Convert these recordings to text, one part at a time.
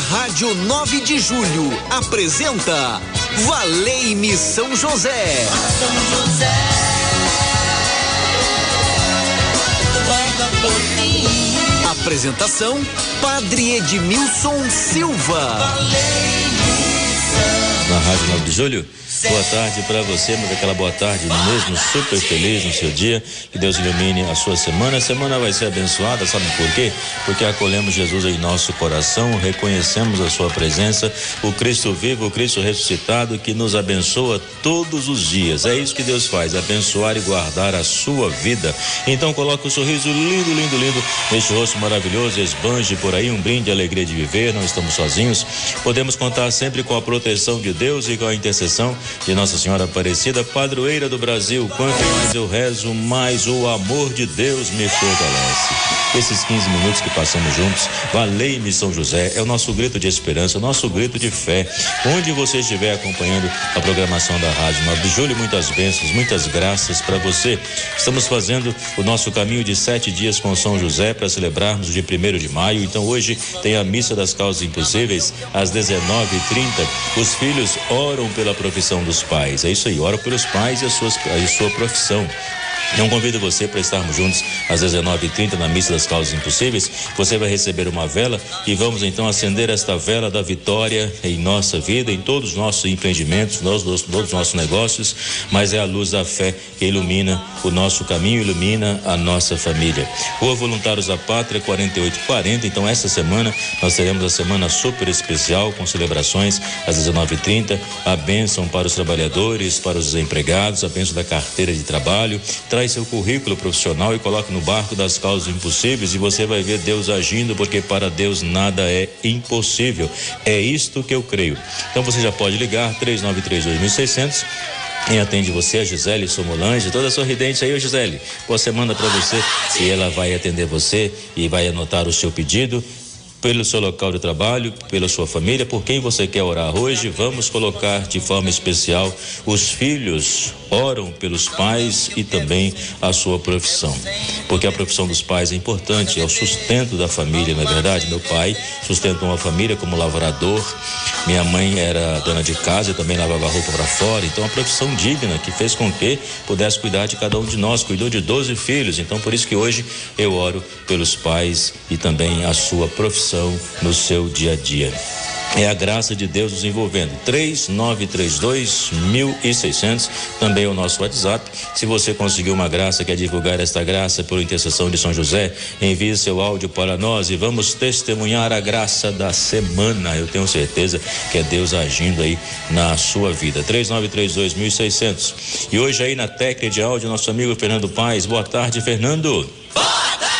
Rádio 9 de Julho apresenta Valei-me São José. São José. Apresentação Padre Edmilson Silva. Na Rádio 9 de Julho Boa tarde para você, mas aquela boa tarde mesmo, super feliz no seu dia. Que Deus ilumine a sua semana. A semana vai ser abençoada, sabe por quê? Porque acolhemos Jesus em nosso coração, reconhecemos a sua presença, o Cristo vivo, o Cristo ressuscitado que nos abençoa todos os dias. É isso que Deus faz, abençoar e guardar a sua vida. Então coloque um sorriso lindo, lindo, lindo neste rosto maravilhoso, esbanje por aí um brinde de alegria de viver, não estamos sozinhos. Podemos contar sempre com a proteção de Deus e com a intercessão de Nossa Senhora Aparecida, padroeira do Brasil. Quanto mais eu rezo, mais o amor de Deus me fortalece. Esses 15 minutos que passamos juntos, valei-me São José, é o nosso grito de esperança, o nosso grito de fé. Onde você estiver acompanhando a programação da Rádio 9 de Julho, muitas bênçãos, muitas graças para você. Estamos fazendo o nosso caminho de sete dias com São José para celebrarmos o dia 1 de maio. Então hoje tem a missa das causas impossíveis às 19h30. Os filhos oram pela profissão dos pais. É isso aí, ora pelos pais e a, suas, a sua profissão. Então convido você para estarmos juntos às 19h30 na missa das causas impossíveis. Você vai receber uma vela e vamos então acender esta vela da vitória em nossa vida, em todos os nossos empreendimentos, nos, todos os nossos negócios, mas é a luz da fé que ilumina o nosso caminho, ilumina a nossa família. Rua Voluntários da Pátria 4840. Então esta semana nós teremos a semana super especial com celebrações às 19h30, a bênção para os trabalhadores, para os empregados, a bênção da carteira de trabalho traz seu currículo profissional e coloque no barco das causas impossíveis e você vai ver Deus agindo, porque para Deus nada é impossível. É isto que eu creio. Então você já pode ligar 393 2600 quem atende você é a Gisele Somolange, toda sorridente aí, Gisele. Boa semana para você. E ela vai atender você e vai anotar o seu pedido pelo seu local de trabalho, pela sua família, por quem você quer orar hoje. Vamos colocar de forma especial os filhos oram pelos pais e também a sua profissão. Porque a profissão dos pais é importante, é o sustento da família, não é verdade? Meu pai sustentou uma família como lavrador, minha mãe era dona de casa e também lavava roupa para fora. Então, a profissão digna que fez com que pudesse cuidar de cada um de nós, cuidou de 12 filhos. Então, por isso que hoje eu oro pelos pais e também a sua profissão no seu dia a dia. É a graça de Deus nos envolvendo. 3932 1600, também é o nosso WhatsApp. Se você conseguiu uma graça, quer divulgar esta graça por intercessão de São José, envie seu áudio para nós e vamos testemunhar a graça da semana. Eu tenho certeza que é Deus agindo aí na sua vida. 3932 1600. E hoje aí na técnica de áudio, nosso amigo Fernando Paz. Boa tarde, Fernando. Boa tarde!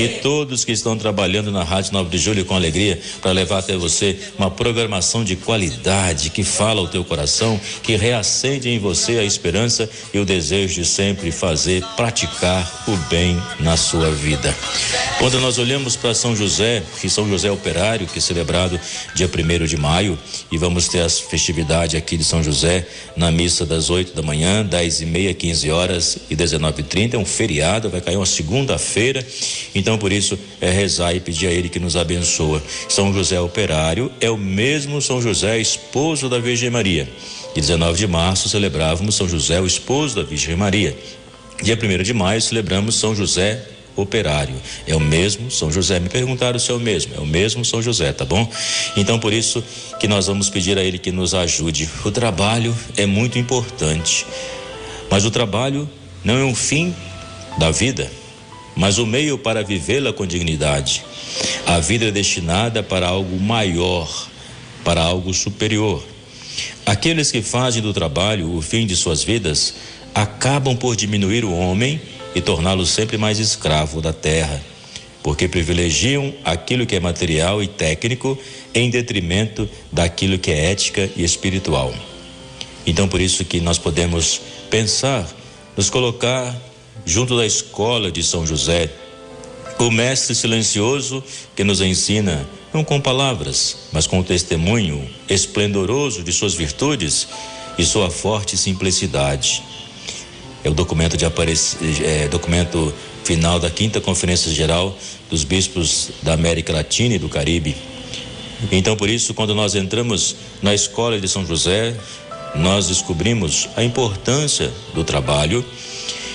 E todos que estão trabalhando na Rádio 9 de Julho com alegria para levar até você uma programação de qualidade que fala ao teu coração, que reacende em você a esperança e o desejo de sempre fazer, praticar o bem na sua vida. Quando nós olhamos para São José, que São José Operário, que é celebrado dia 1 de maio, e vamos ter as festividades aqui de São José na missa das 8 da manhã, 10 e meia, 15 horas e 19 e 30 é um feriado, vai cair uma segunda-feira. Então, por isso, é rezar e pedir a Ele que nos abençoa. São José Operário é o mesmo São José, esposo da Virgem Maria. E 19 de março celebrávamos São José, o esposo da Virgem Maria. Dia 1 de maio celebramos São José operário. É o mesmo São José. Me perguntaram se é o mesmo. É o mesmo São José, tá bom? Então por isso que nós vamos pedir a ele que nos ajude. O trabalho é muito importante. Mas o trabalho não é um fim da vida mas o meio para vivê-la com dignidade. A vida é destinada para algo maior, para algo superior. Aqueles que fazem do trabalho o fim de suas vidas acabam por diminuir o homem e torná-lo sempre mais escravo da terra, porque privilegiam aquilo que é material e técnico em detrimento daquilo que é ética e espiritual. Então, por isso que nós podemos pensar, nos colocar junto da escola de São José, o mestre silencioso que nos ensina, não com palavras, mas com o testemunho esplendoroso de suas virtudes e sua forte simplicidade. É o documento de é, documento final da quinta conferência geral dos bispos da América Latina e do Caribe. Então, por isso, quando nós entramos na escola de São José, nós descobrimos a importância do trabalho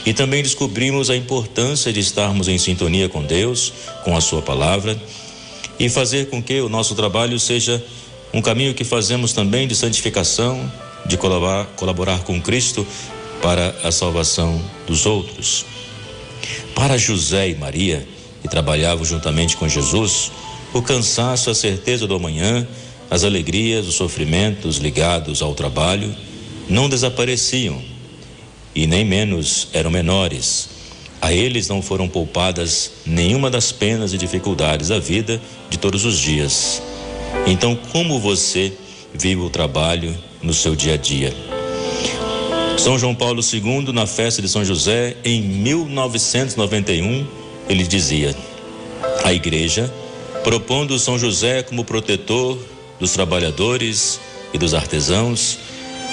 e também descobrimos a importância de estarmos em sintonia com Deus, com a Sua palavra e fazer com que o nosso trabalho seja um caminho que fazemos também de santificação, de colaborar, colaborar com Cristo para a salvação dos outros. Para José e Maria, que trabalhavam juntamente com Jesus, o cansaço, a certeza do amanhã, as alegrias, os sofrimentos ligados ao trabalho não desapareciam e nem menos eram menores. A eles não foram poupadas nenhuma das penas e dificuldades da vida de todos os dias. Então, como você vive o trabalho no seu dia a dia? São João Paulo II, na festa de São José, em 1991, ele dizia: A igreja, propondo São José como protetor dos trabalhadores e dos artesãos,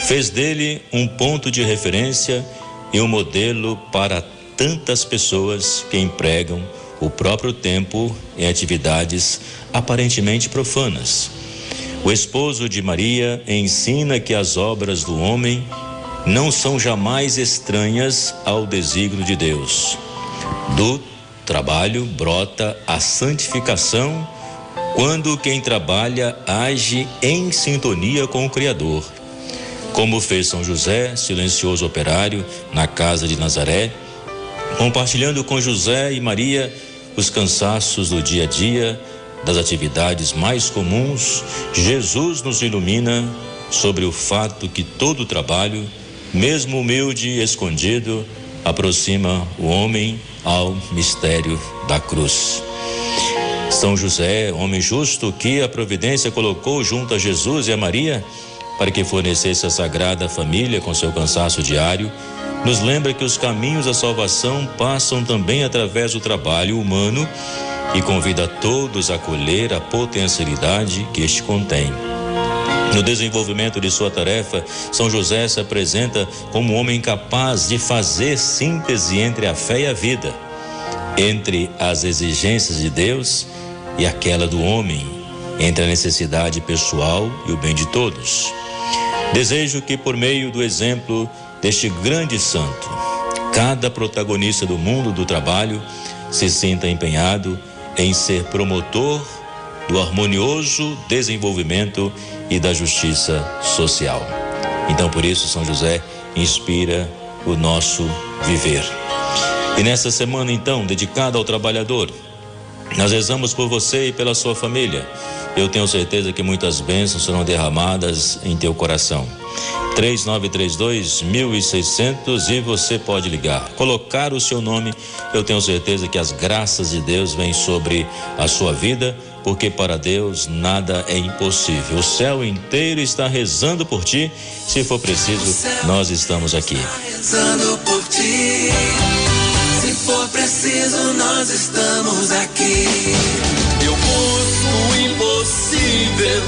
fez dele um ponto de referência e um modelo para tantas pessoas que empregam o próprio tempo em atividades aparentemente profanas. O esposo de Maria ensina que as obras do homem não são jamais estranhas ao desígnio de Deus. Do trabalho brota a santificação quando quem trabalha age em sintonia com o Criador. Como fez São José, silencioso operário, na casa de Nazaré, compartilhando com José e Maria os cansaços do dia a dia, das atividades mais comuns, Jesus nos ilumina sobre o fato que todo trabalho, mesmo humilde e escondido, aproxima o homem ao mistério da cruz. São José, homem justo que a providência colocou junto a Jesus e a Maria para que fornecesse a sagrada família com seu cansaço diário, nos lembra que os caminhos da salvação passam também através do trabalho humano e convida todos a colher a potencialidade que este contém. No desenvolvimento de sua tarefa, São José se apresenta como um homem capaz de fazer síntese entre a fé e a vida, entre as exigências de Deus e aquela do homem, entre a necessidade pessoal e o bem de todos. Desejo que, por meio do exemplo deste grande santo, cada protagonista do mundo do trabalho se sinta empenhado em ser promotor do harmonioso desenvolvimento e da justiça social. Então, por isso, São José inspira o nosso viver. E nessa semana, então, dedicada ao trabalhador, nós rezamos por você e pela sua família. Eu tenho certeza que muitas bênçãos serão derramadas em teu coração. 3932 1600 e você pode ligar. Colocar o seu nome, eu tenho certeza que as graças de Deus vêm sobre a sua vida, porque para Deus nada é impossível. O céu inteiro está rezando por ti. Se for preciso, nós estamos aqui. Rezando por ti. Se for preciso, nós estamos aqui. Eu busco o impossível.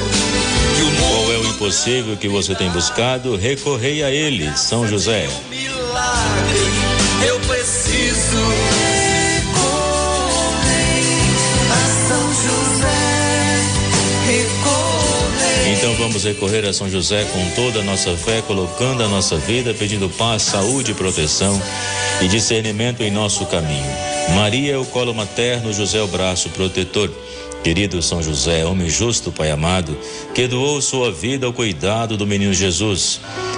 Qual é o impossível que você tem buscado? Recorrei a ele, São José. Milagre, vamos recorrer a São José com toda a nossa fé, colocando a nossa vida, pedindo paz, saúde, proteção e discernimento em nosso caminho. Maria é o colo materno, José é o braço protetor. Querido São José, homem justo, Pai amado, que doou sua vida ao cuidado do menino Jesus.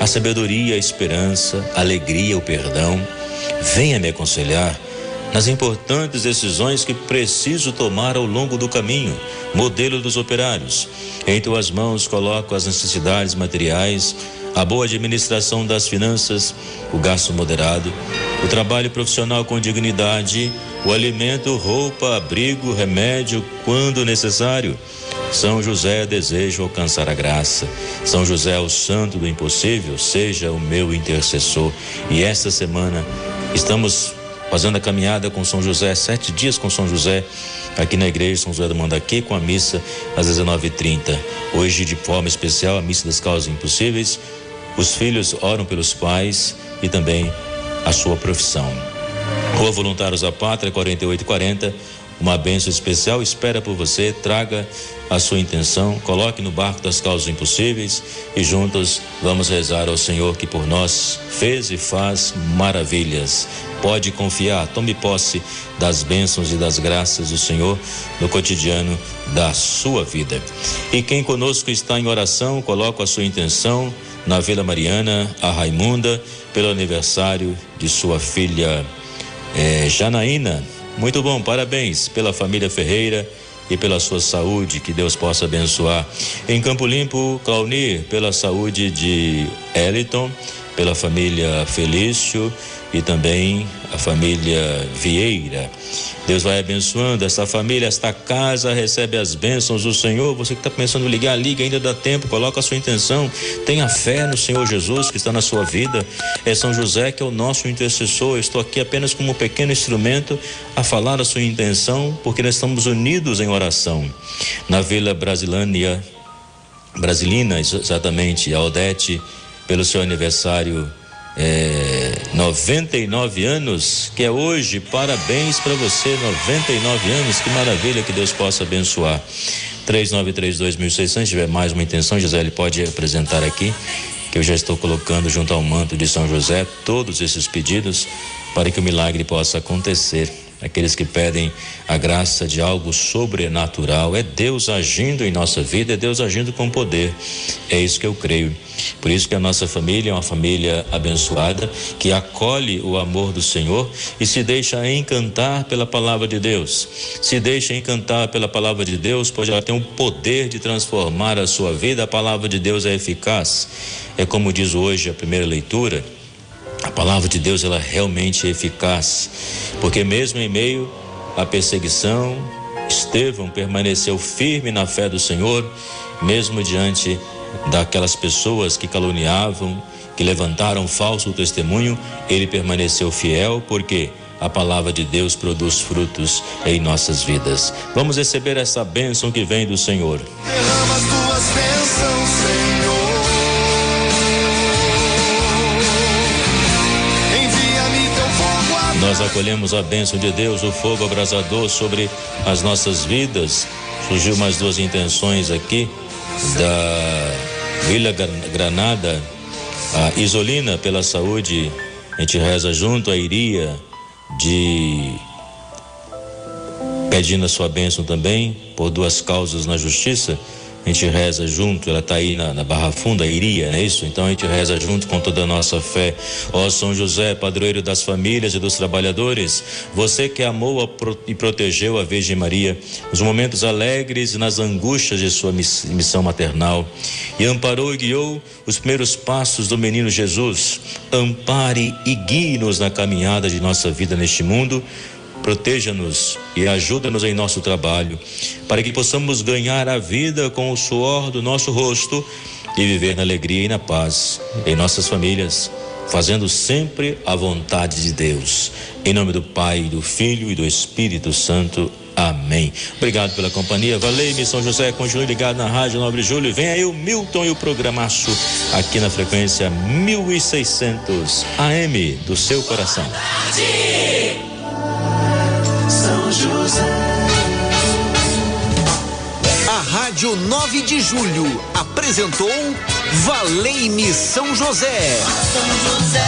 a sabedoria, a esperança, a alegria, o perdão. Venha me aconselhar nas importantes decisões que preciso tomar ao longo do caminho, modelo dos operários. Em tuas mãos coloco as necessidades materiais, a boa administração das finanças, o gasto moderado, o trabalho profissional com dignidade, o alimento, roupa, abrigo, remédio, quando necessário. São José deseja alcançar a graça. São José, o santo do impossível, seja o meu intercessor. E esta semana estamos fazendo a caminhada com São José, sete dias com São José, aqui na igreja São José do Mandaquê, com a missa às 19h30. Hoje, de forma especial, a missa das causas impossíveis. Os filhos oram pelos pais e também a sua profissão. Rua Voluntários da Pátria, 4840. Uma benção especial espera por você. Traga a sua intenção, coloque no barco das causas impossíveis e juntos vamos rezar ao Senhor que por nós fez e faz maravilhas. Pode confiar, tome posse das bênçãos e das graças do Senhor no cotidiano da sua vida. E quem conosco está em oração, coloca a sua intenção na Vila Mariana, a Raimunda, pelo aniversário de sua filha eh, Janaína. Muito bom, parabéns pela família Ferreira e pela sua saúde, que Deus possa abençoar. Em Campo Limpo, Claunir, pela saúde de Eliton, pela família Felício e também a família Vieira. Deus vai abençoando esta família, esta casa recebe as bênçãos do Senhor. Você que está pensando em ligar, liga, ainda dá tempo, coloca a sua intenção. Tenha fé no Senhor Jesus que está na sua vida. É São José que é o nosso intercessor. Eu estou aqui apenas como um pequeno instrumento a falar a sua intenção, porque nós estamos unidos em oração. Na Vila Brasilânia, Brasilina, exatamente, a Odete, pelo seu aniversário é, 99 anos, que é hoje. Parabéns para você, 99 anos. Que maravilha que Deus possa abençoar. 3932.600, se tiver mais uma intenção, Gisele pode apresentar aqui, que eu já estou colocando junto ao manto de São José todos esses pedidos para que o milagre possa acontecer aqueles que pedem a graça de algo sobrenatural. É Deus agindo em nossa vida, é Deus agindo com poder. É isso que eu creio. Por isso que a nossa família é uma família abençoada, que acolhe o amor do Senhor e se deixa encantar pela palavra de Deus. Se deixa encantar pela palavra de Deus, pois ela tem o poder de transformar a sua vida. A palavra de Deus é eficaz. É como diz hoje a primeira leitura, a palavra de Deus ela é realmente eficaz, porque mesmo em meio à perseguição, Estevão permaneceu firme na fé do Senhor, mesmo diante daquelas pessoas que caluniavam, que levantaram falso testemunho, ele permaneceu fiel, porque a palavra de Deus produz frutos em nossas vidas. Vamos receber essa bênção que vem do Senhor. Derrama as tuas bênçãos, Senhor. Nós acolhemos a bênção de Deus, o fogo abrasador sobre as nossas vidas. Surgiu mais duas intenções aqui da Vila Gra- Granada, a Isolina pela saúde. A gente reza junto a Iria de pedindo a sua bênção também por duas causas na justiça. A gente reza junto, ela está aí na, na Barra Funda, Iria, não é isso? Então a gente reza junto com toda a nossa fé. Ó São José, padroeiro das famílias e dos trabalhadores, você que amou a e protegeu a Virgem Maria nos momentos alegres e nas angústias de sua miss- missão maternal, e amparou e guiou os primeiros passos do menino Jesus, ampare e guie-nos na caminhada de nossa vida neste mundo proteja-nos e ajuda-nos em nosso trabalho, para que possamos ganhar a vida com o suor do nosso rosto e viver na alegria e na paz em nossas famílias, fazendo sempre a vontade de Deus. Em nome do Pai, do Filho e do Espírito Santo. Amém. Obrigado pela companhia. Valeu, São José. Continue ligado na Rádio Nobre Júlio. Vem aí o Milton e o programaço aqui na frequência 1600 AM do seu coração. Rádio 9 de Julho apresentou Valei-me São José. São José.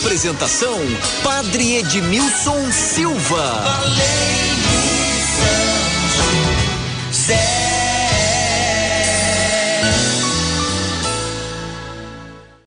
Apresentação Padre Edmilson Silva. Valei-me, São José.